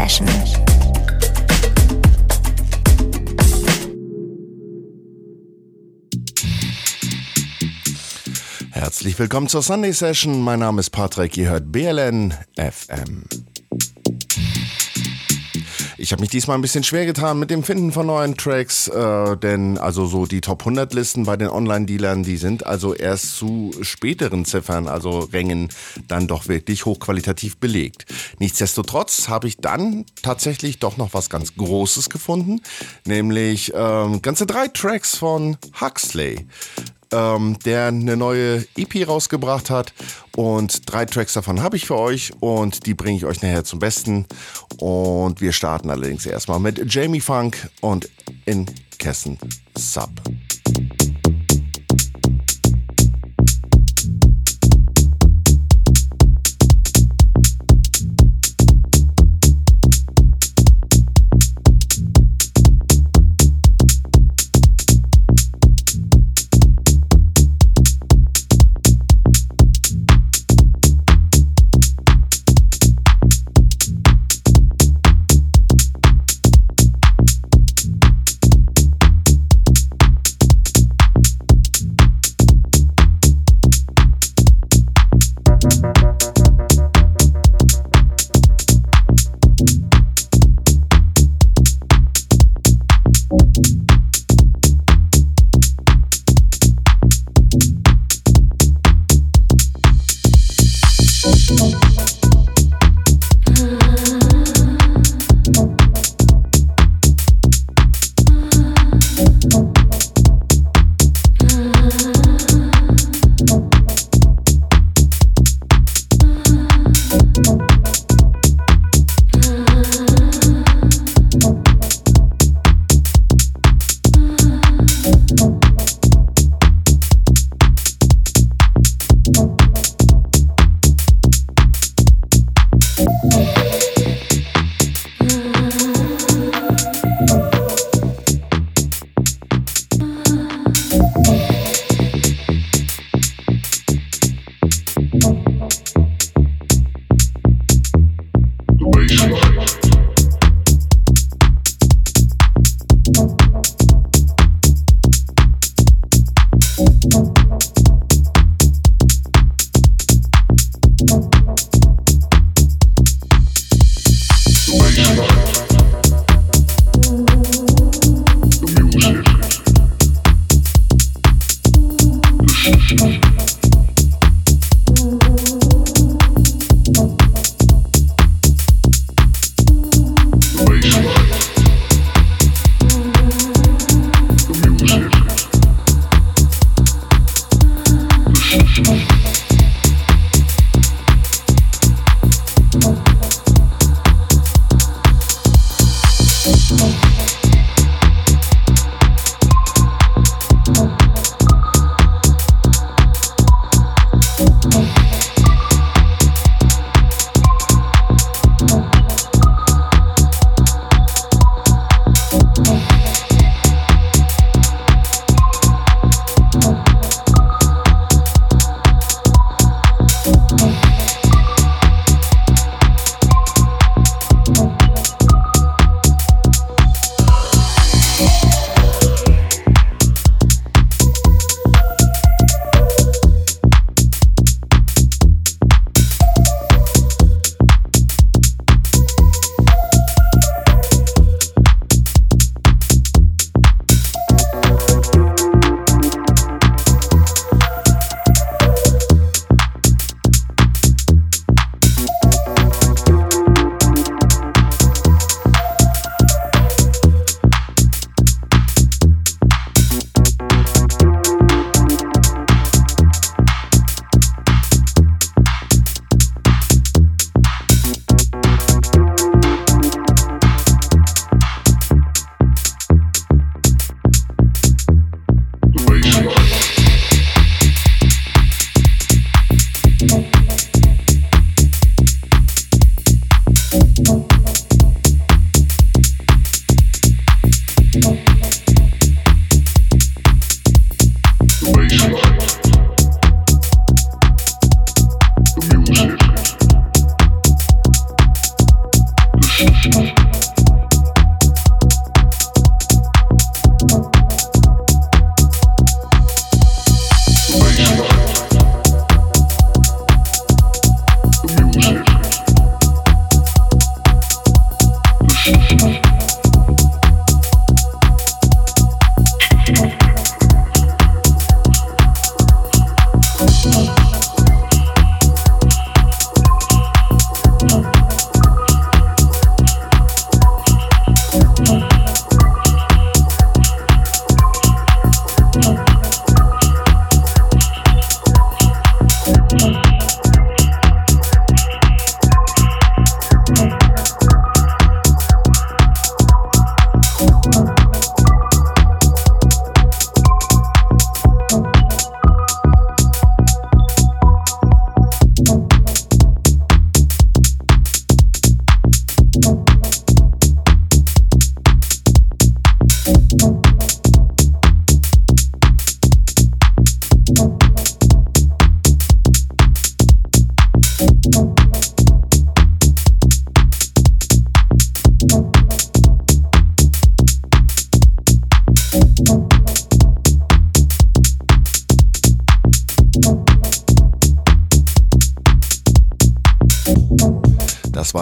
Session. Herzlich willkommen zur Sunday Session. Mein Name ist Patrick, ihr hört BLN FM. Ich habe mich diesmal ein bisschen schwer getan mit dem Finden von neuen Tracks, äh, denn also so die Top 100 Listen bei den Online-Dealern, die sind also erst zu späteren Ziffern, also Rängen, dann doch wirklich hochqualitativ belegt. Nichtsdestotrotz habe ich dann tatsächlich doch noch was ganz Großes gefunden, nämlich ähm, ganze drei Tracks von Huxley ähm, der eine neue EP rausgebracht hat. Und drei Tracks davon habe ich für euch und die bringe ich euch nachher zum Besten. Und wir starten allerdings erstmal mit Jamie Funk und in Kessen Sub.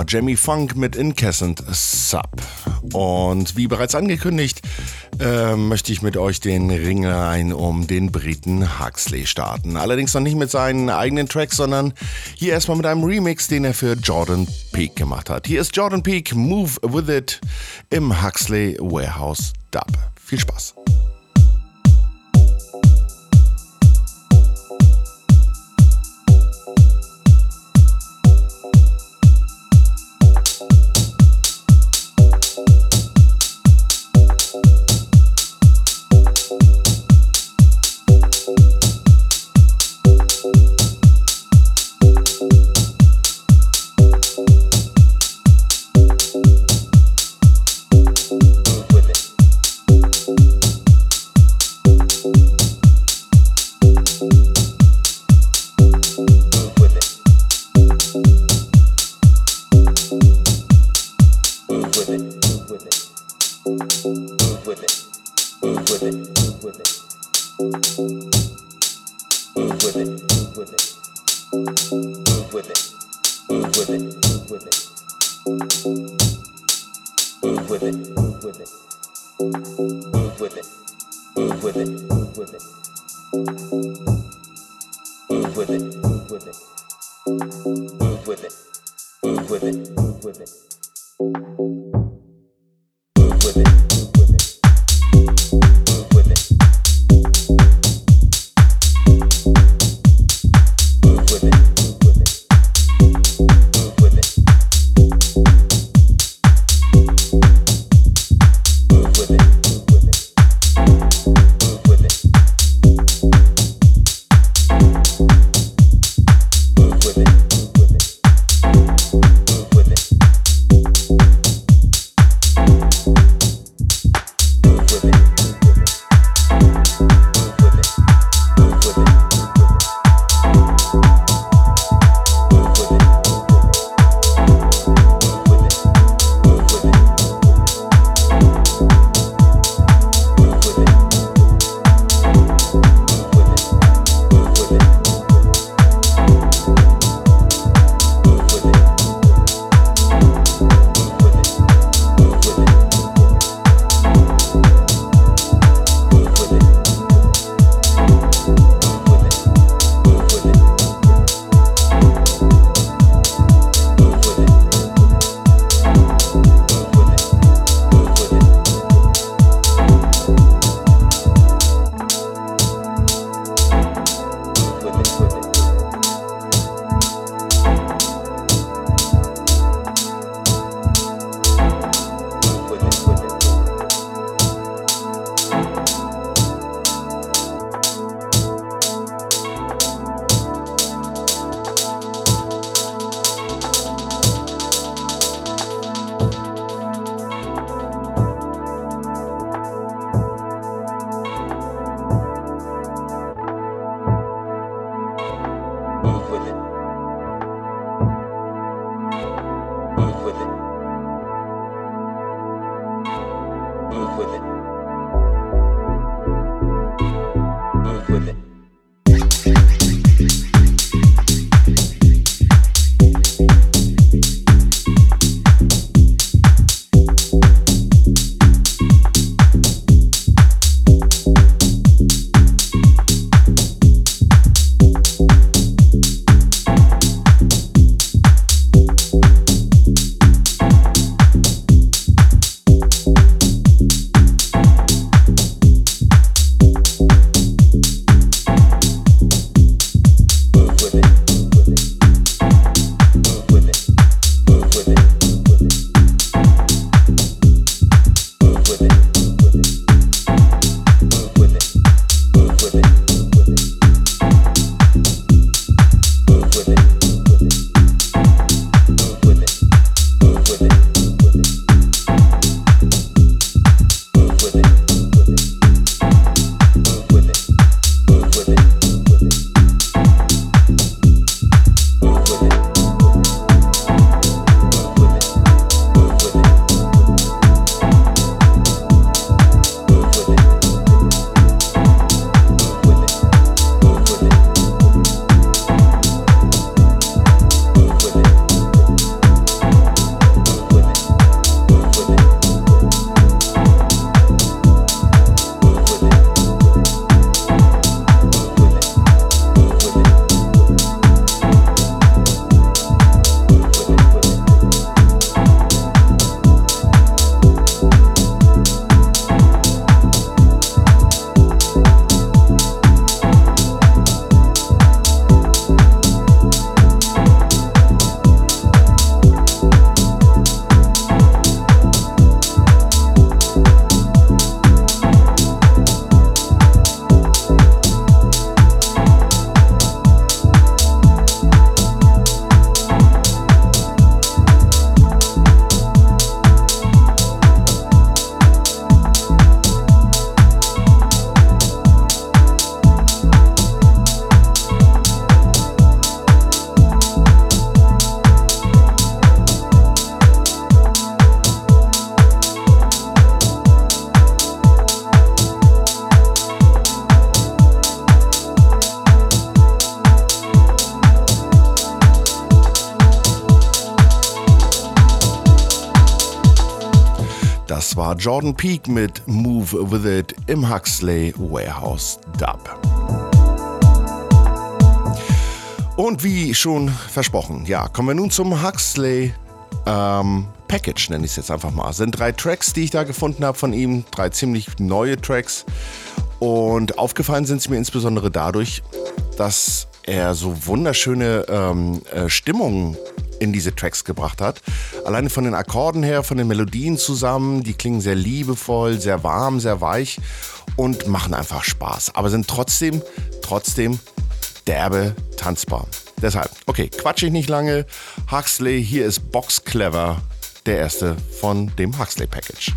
Jamie Funk mit Incessant Sub. Und wie bereits angekündigt, äh, möchte ich mit euch den Ringlein um den Briten Huxley starten. Allerdings noch nicht mit seinen eigenen Tracks, sondern hier erstmal mit einem Remix, den er für Jordan Peak gemacht hat. Hier ist Jordan Peak, Move With It im Huxley Warehouse Dub. Viel Spaß. Jordan Peak mit Move With It im Huxley Warehouse Dub. Und wie schon versprochen, ja, kommen wir nun zum Huxley ähm, Package, nenne ich es jetzt einfach mal. Sind drei Tracks, die ich da gefunden habe von ihm, drei ziemlich neue Tracks. Und aufgefallen sind sie mir insbesondere dadurch, dass er so wunderschöne ähm, äh, Stimmungen in diese Tracks gebracht hat. Alleine von den Akkorden her, von den Melodien zusammen, die klingen sehr liebevoll, sehr warm, sehr weich und machen einfach Spaß. Aber sind trotzdem, trotzdem derbe tanzbar. Deshalb, okay, quatsch ich nicht lange. Huxley, hier ist Box Clever, der erste von dem Huxley Package.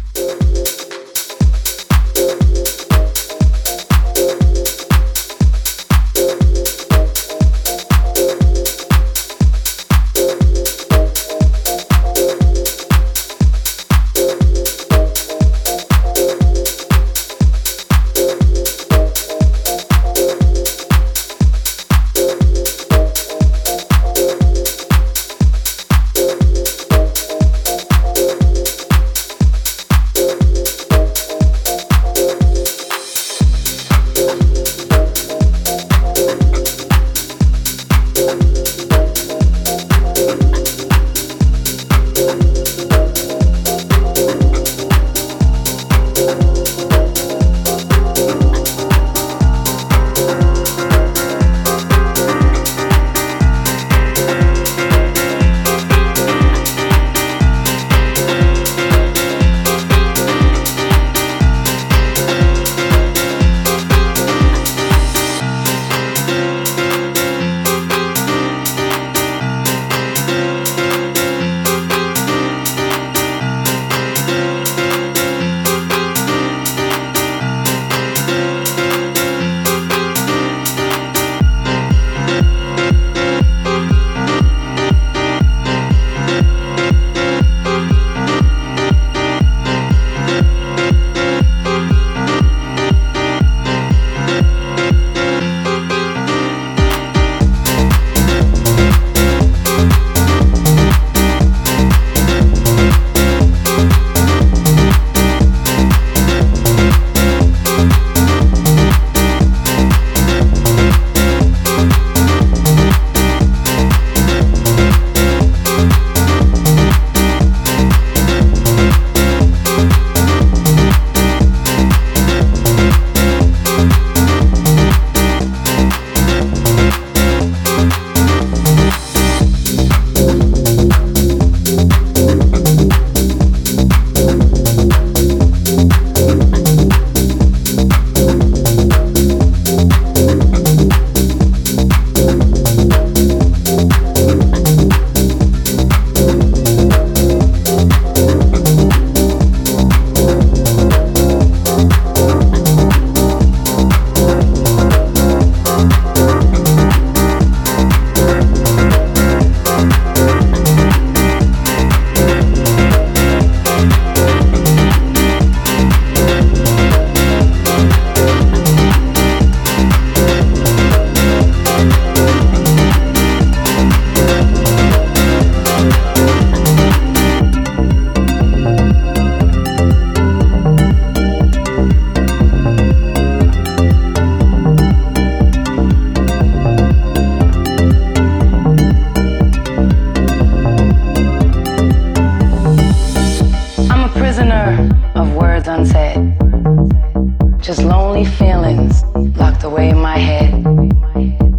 just lonely feelings locked away in my head.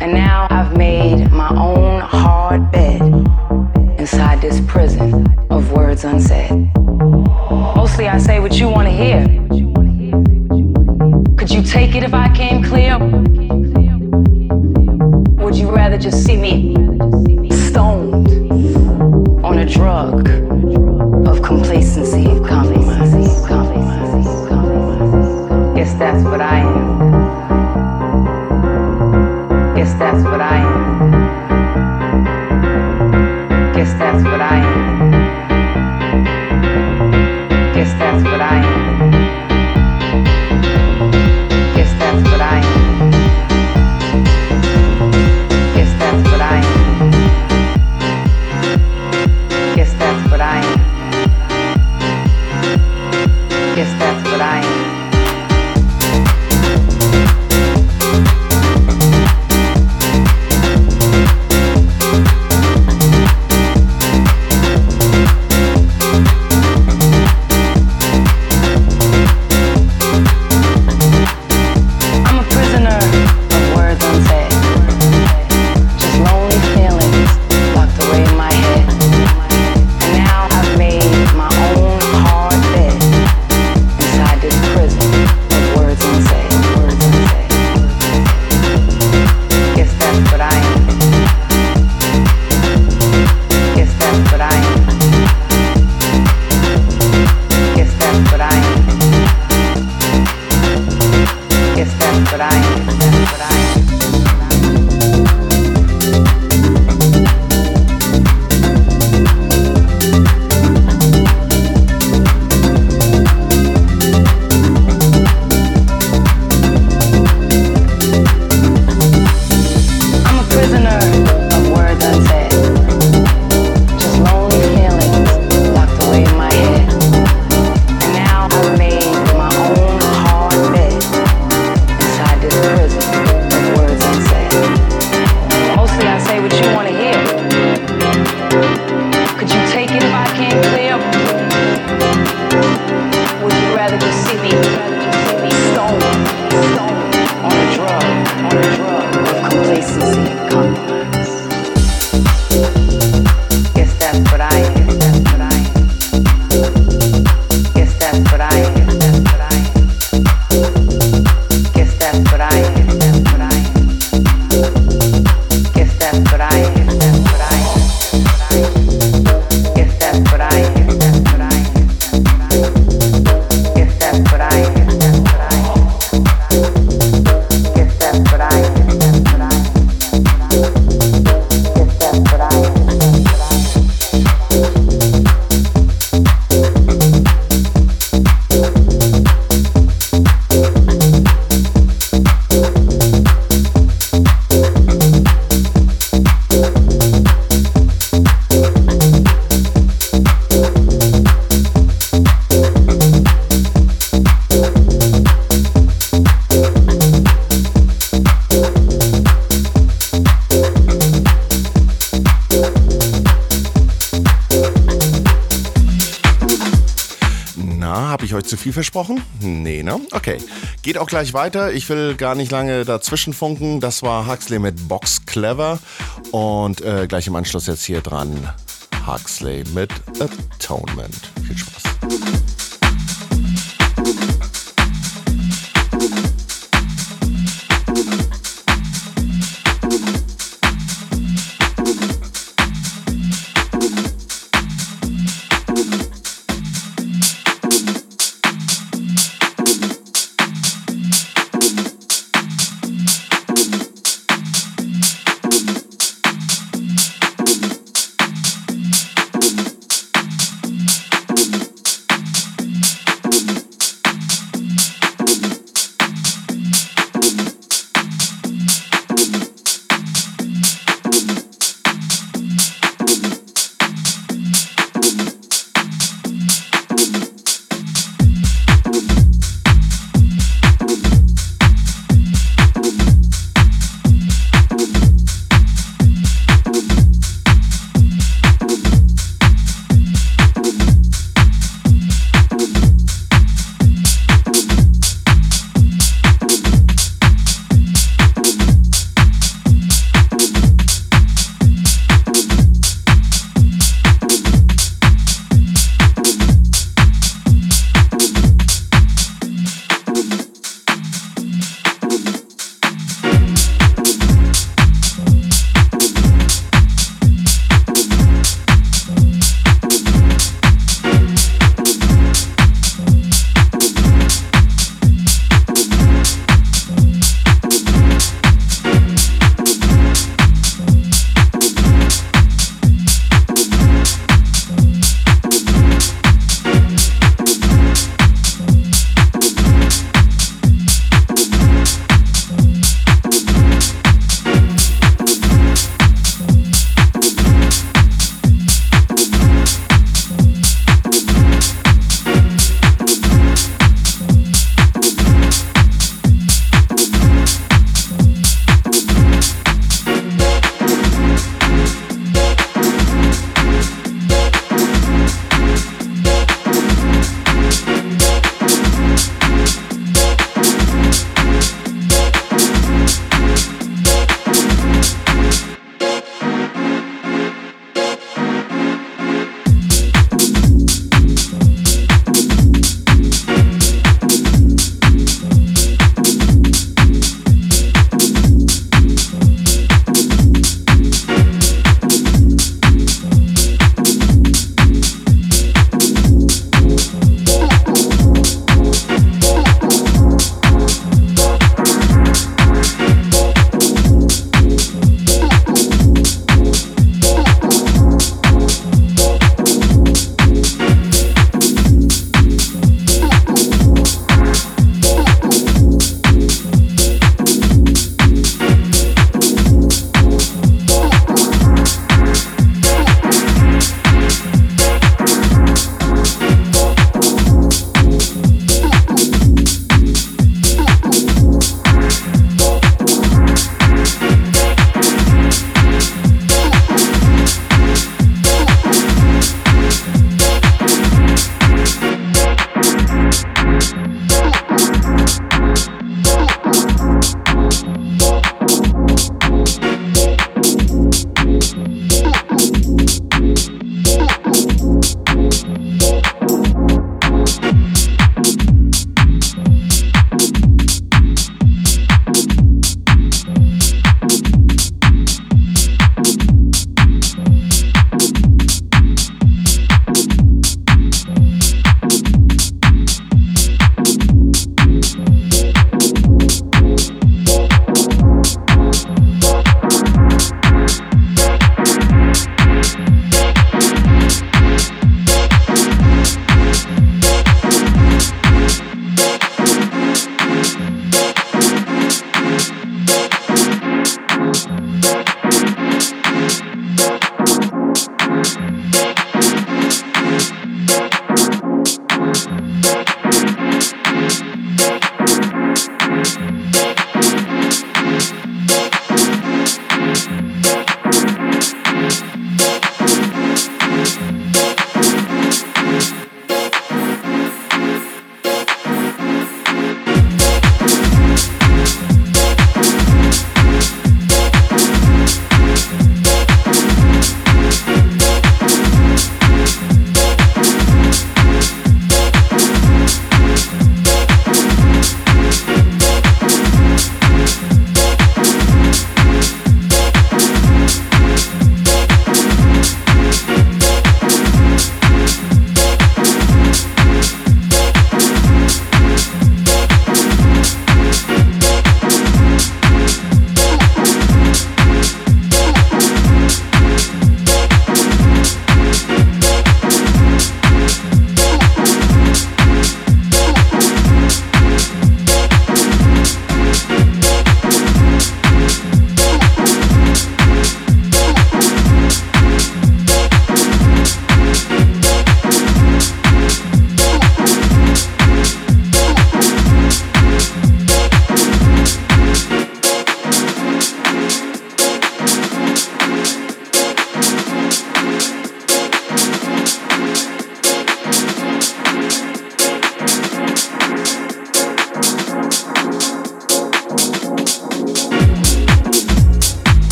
And now I've made my own hard bed inside this prison of words unsaid. Mostly I say what you want to hear. Could you take it if I came clear? Would you rather just see me stoned on a drug? Versprochen? Nee, ne? Okay. Geht auch gleich weiter. Ich will gar nicht lange dazwischen funken. Das war Huxley mit Box Clever. Und äh, gleich im Anschluss jetzt hier dran Huxley mit Atonement. Viel Spaß.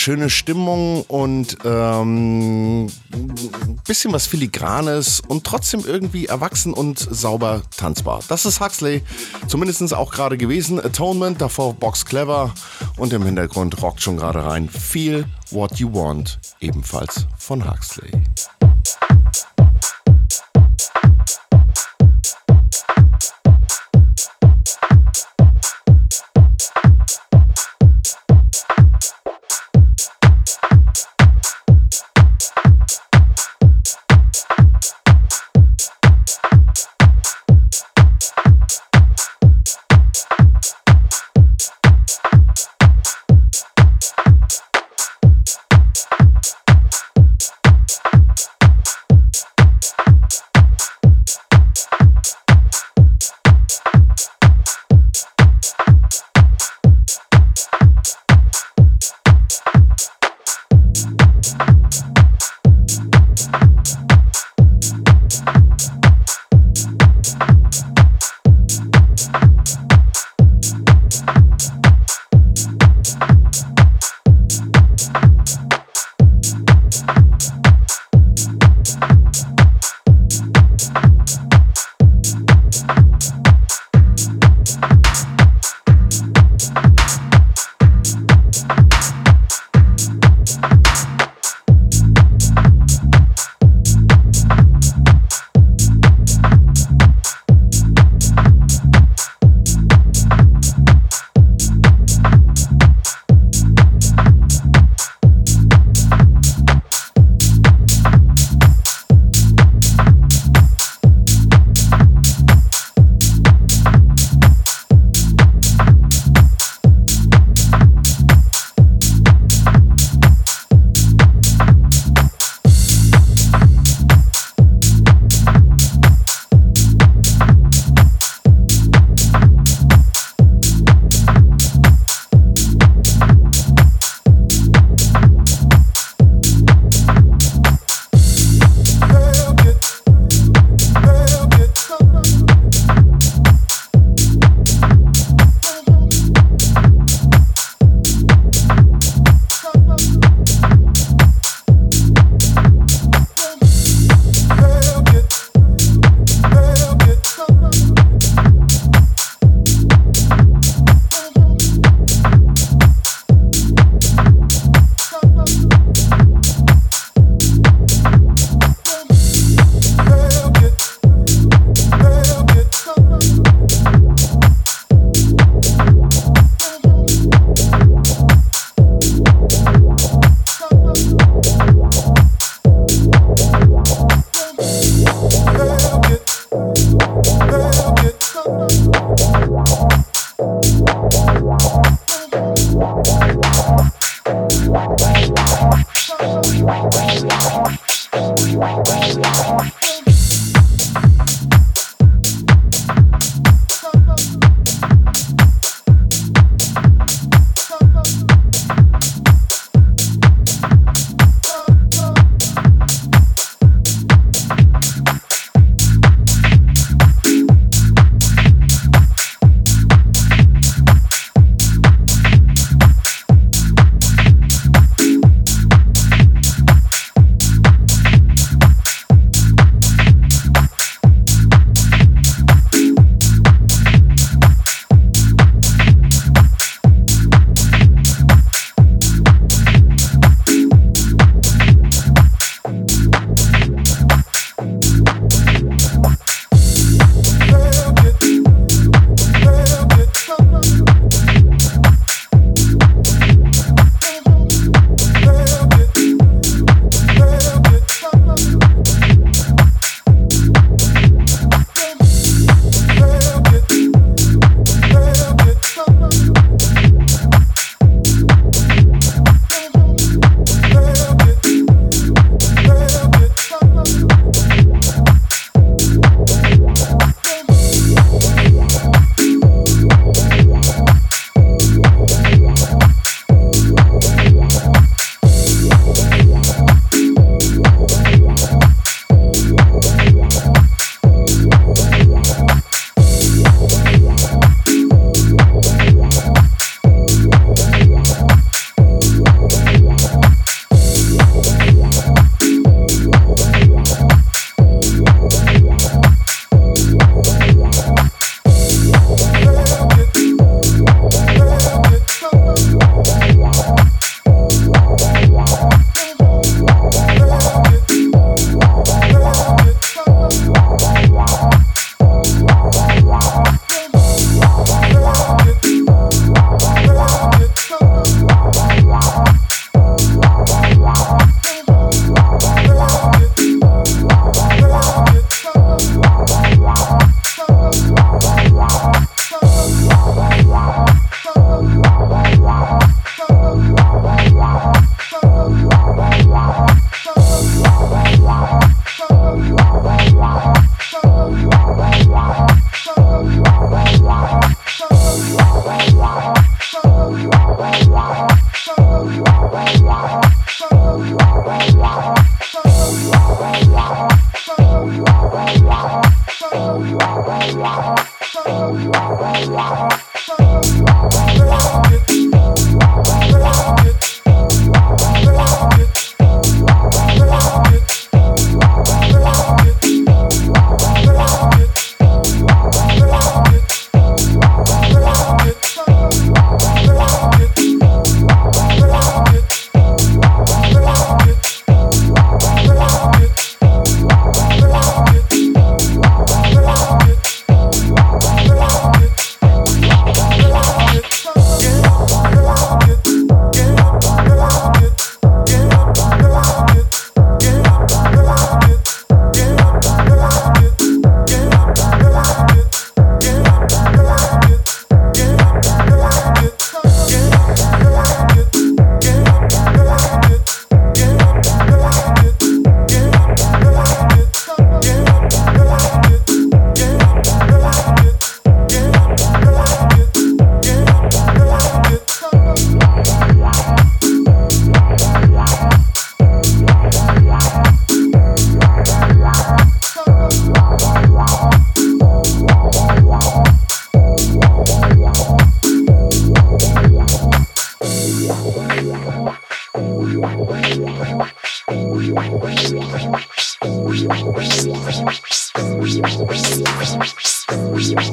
Schöne Stimmung und ähm, bisschen was Filigranes und trotzdem irgendwie erwachsen und sauber tanzbar. Das ist Huxley, zumindest auch gerade gewesen. Atonement, davor Box Clever und im Hintergrund rockt schon gerade rein. Feel What You Want, ebenfalls von Huxley.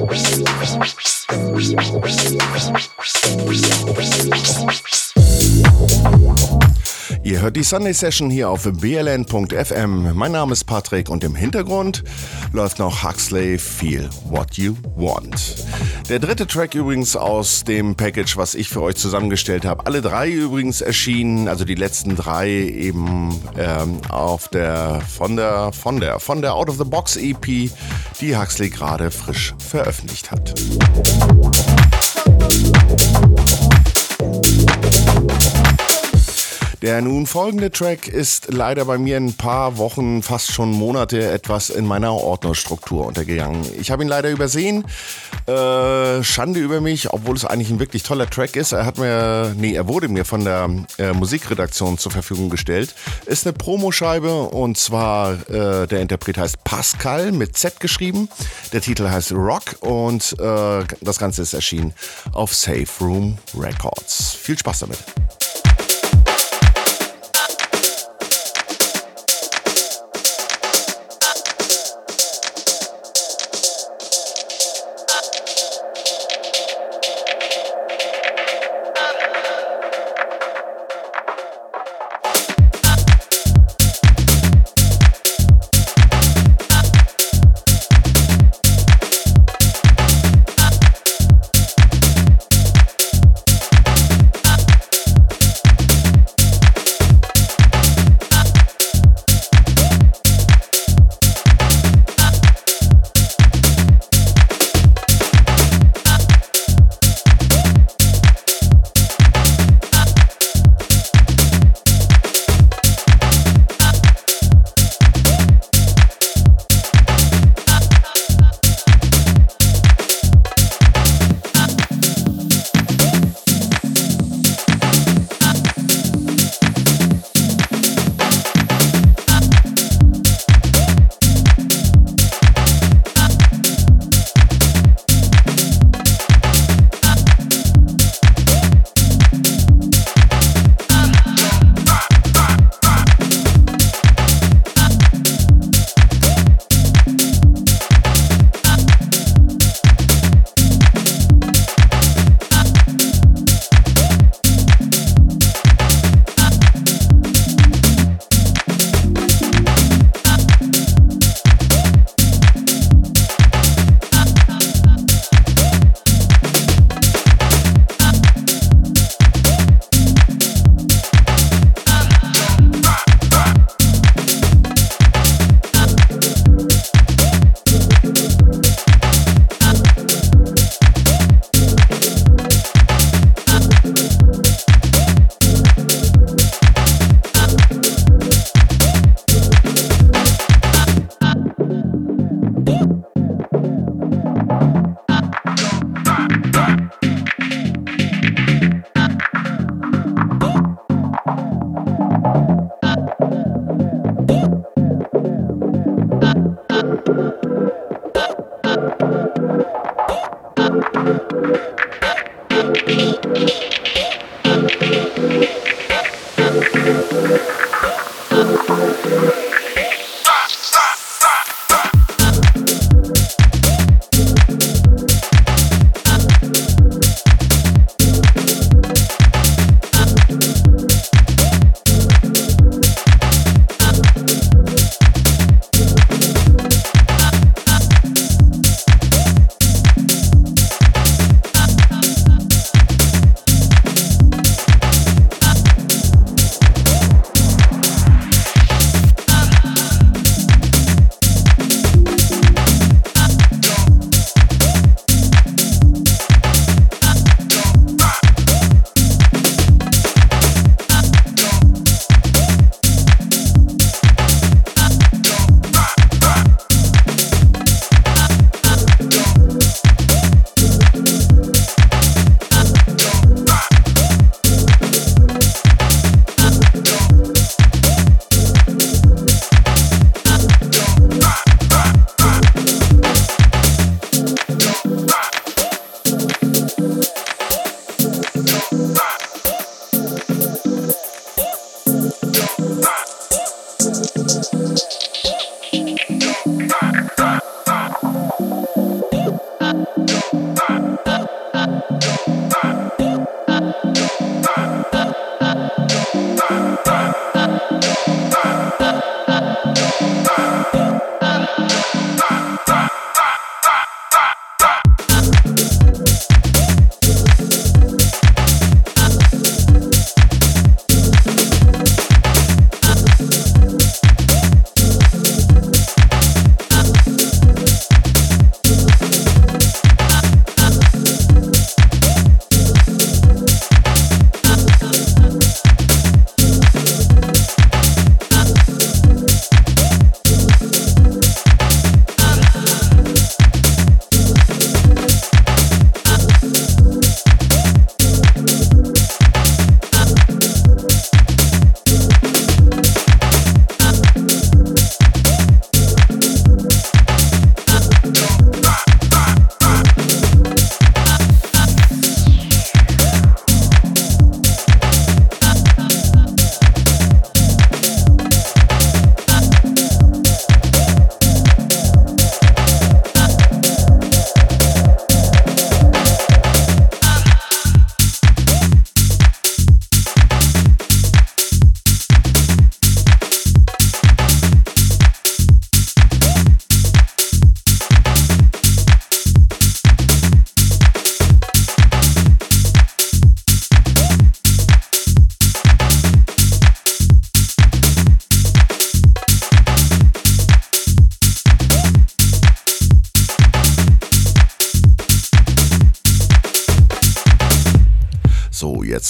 Thank you. Ihr hört die Sunday Session hier auf bln.fm. Mein Name ist Patrick und im Hintergrund läuft noch Huxley Feel What You Want. Der dritte Track übrigens aus dem Package, was ich für euch zusammengestellt habe. Alle drei übrigens erschienen, also die letzten drei eben ähm, auf der von der von der von der Out of the Box EP, die Huxley gerade frisch veröffentlicht hat. Der nun folgende Track ist leider bei mir ein paar Wochen, fast schon Monate etwas in meiner Ordnerstruktur untergegangen. Ich habe ihn leider übersehen. Äh, Schande über mich, obwohl es eigentlich ein wirklich toller Track ist. Er hat mir, nee, er wurde mir von der äh, Musikredaktion zur Verfügung gestellt. Ist eine Promoscheibe und zwar äh, der Interpret heißt Pascal mit Z geschrieben. Der Titel heißt Rock und äh, das Ganze ist erschienen auf Safe Room Records. Viel Spaß damit.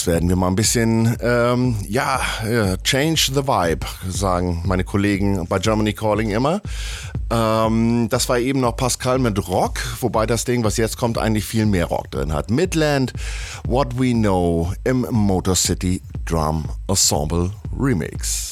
Werden wir mal ein bisschen, ähm, ja, change the vibe, sagen meine Kollegen bei Germany Calling immer. Ähm, das war eben noch Pascal mit Rock, wobei das Ding, was jetzt kommt, eigentlich viel mehr Rock drin hat. Midland, What We Know im Motor City Drum Ensemble Remix.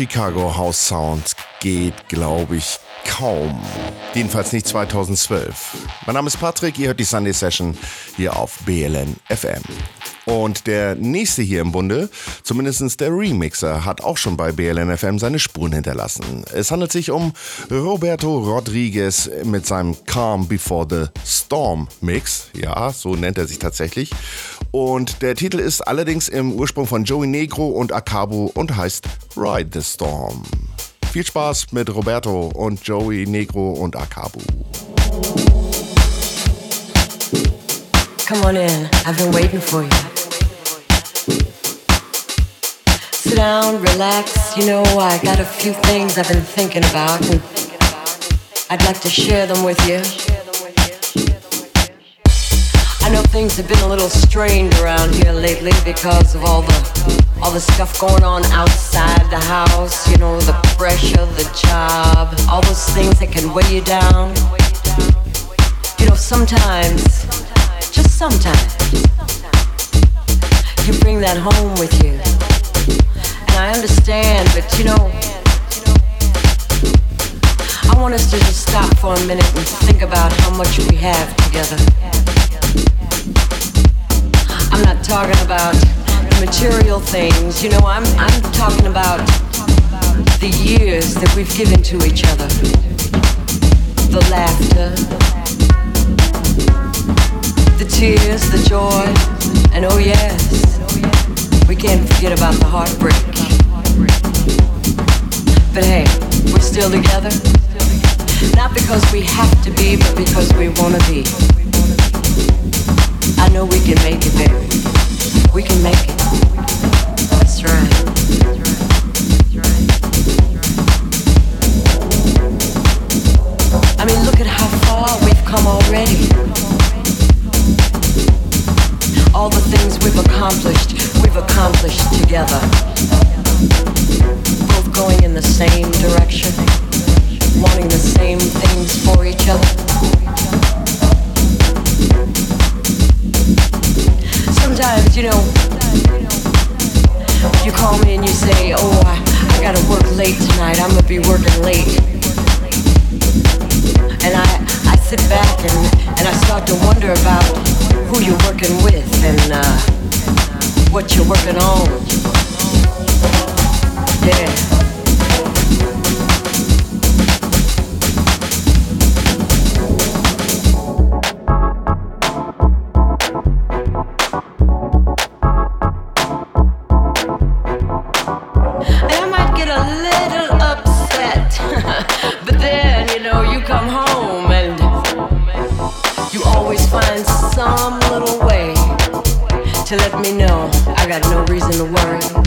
Chicago House Sound geht, glaube ich, kaum. Jedenfalls nicht 2012. Mein Name ist Patrick, ihr hört die Sunday Session hier auf BLN FM. Und der nächste hier im Bunde, zumindest der Remixer, hat auch schon bei BLN FM seine Spuren hinterlassen. Es handelt sich um Roberto Rodriguez mit seinem Calm Before the Storm Mix. Ja, so nennt er sich tatsächlich. Und der Titel ist allerdings im Ursprung von Joey Negro und Akabo und heißt Ride the Storm. Viel Spaß mit Roberto und Joey Negro und Akabu. Come on in, I've been waiting for you. Sit down, relax. You know, I got a few things I've been thinking about, and I'd like to share them with you. Know things have been a little strained around here lately because of all the all the stuff going on outside the house, you know, the pressure, the job, all those things that can weigh you down. You know, sometimes, just sometimes, you bring that home with you. And I understand, but you know, I want us to just stop for a minute and think about how much we have together. I'm not talking about material things. You know, I'm I'm talking about the years that we've given to each other. The laughter, the tears, the joy, and oh yes, we can't forget about the heartbreak. But hey, we're still together. Not because we have to be, but because we want to be. I know we can make it. We can make it. That's right. I mean, look at how far we've come already. All the things we've accomplished, we've accomplished together. Both going in the same direction, wanting the same things for each other. Sometimes, you know, you call me and you say, oh, I, I gotta work late tonight. I'm gonna be working late. And I, I sit back and, and I start to wonder about who you're working with and uh, what you're working on. Yeah. no reason to worry.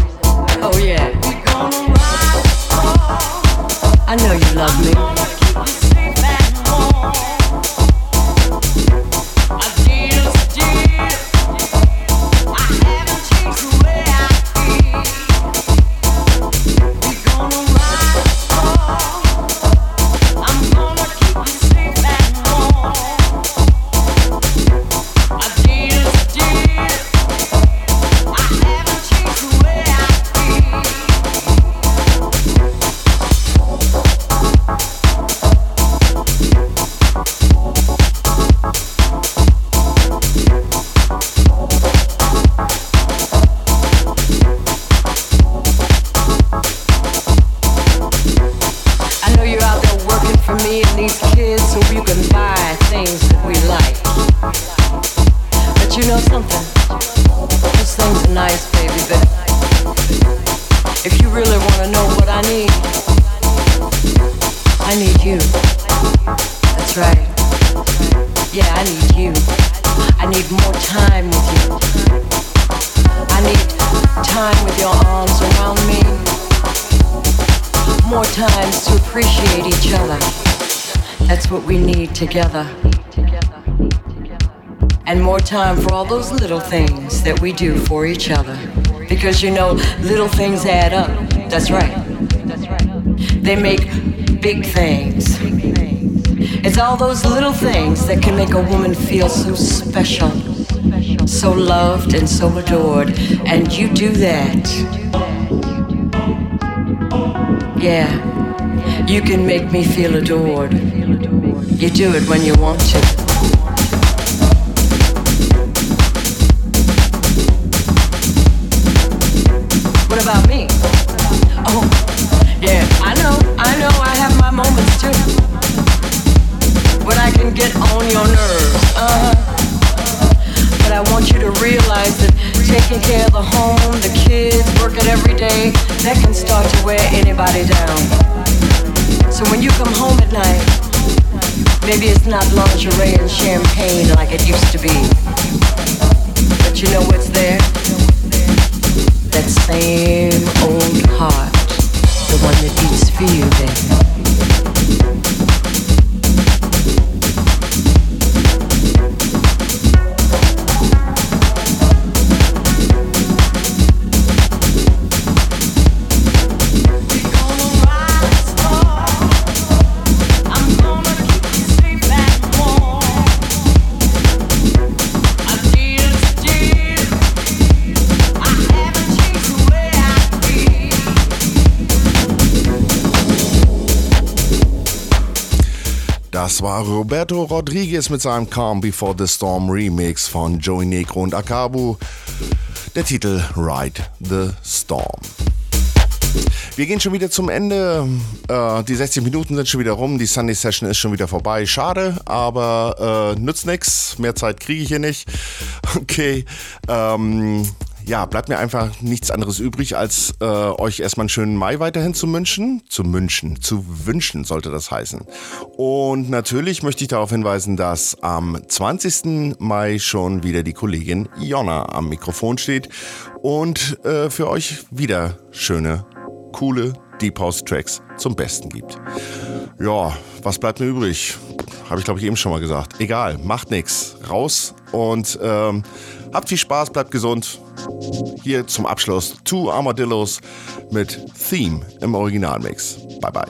you. That's right. Yeah, I need you. I need more time with you. I need time with your arms around me. More times to appreciate each other. That's what we need together. And more time for all those little things that we do for each other. Because you know, little things add up. That's right. They make big things. It's all those little things that can make a woman feel so special, so loved, and so adored. And you do that. Yeah, you can make me feel adored. You do it when you want to. That can start to wear anybody down. So when you come home at night, maybe it's not lingerie and champagne like it used to be. But you know what's there? That same old heart, the one that beats for you, baby. Das war Roberto Rodriguez mit seinem Calm Before the Storm Remix von Joey Negro und Akabu. Der Titel Ride the Storm. Wir gehen schon wieder zum Ende. Äh, die 60 Minuten sind schon wieder rum. Die Sunday Session ist schon wieder vorbei. Schade, aber äh, nützt nichts. Mehr Zeit kriege ich hier nicht. Okay. Ähm, ja, bleibt mir einfach nichts anderes übrig, als äh, euch erstmal einen schönen Mai weiterhin zu wünschen. Zu wünschen, zu wünschen sollte das heißen. Und natürlich möchte ich darauf hinweisen, dass am 20. Mai schon wieder die Kollegin Jonna am Mikrofon steht und äh, für euch wieder schöne, coole Deep House Tracks zum Besten gibt. Ja, was bleibt mir übrig? Habe ich glaube ich eben schon mal gesagt. Egal, macht nichts. Raus und ähm, Habt viel Spaß, bleibt gesund. Hier zum Abschluss Two Armadillos mit Theme im Originalmix. Bye bye.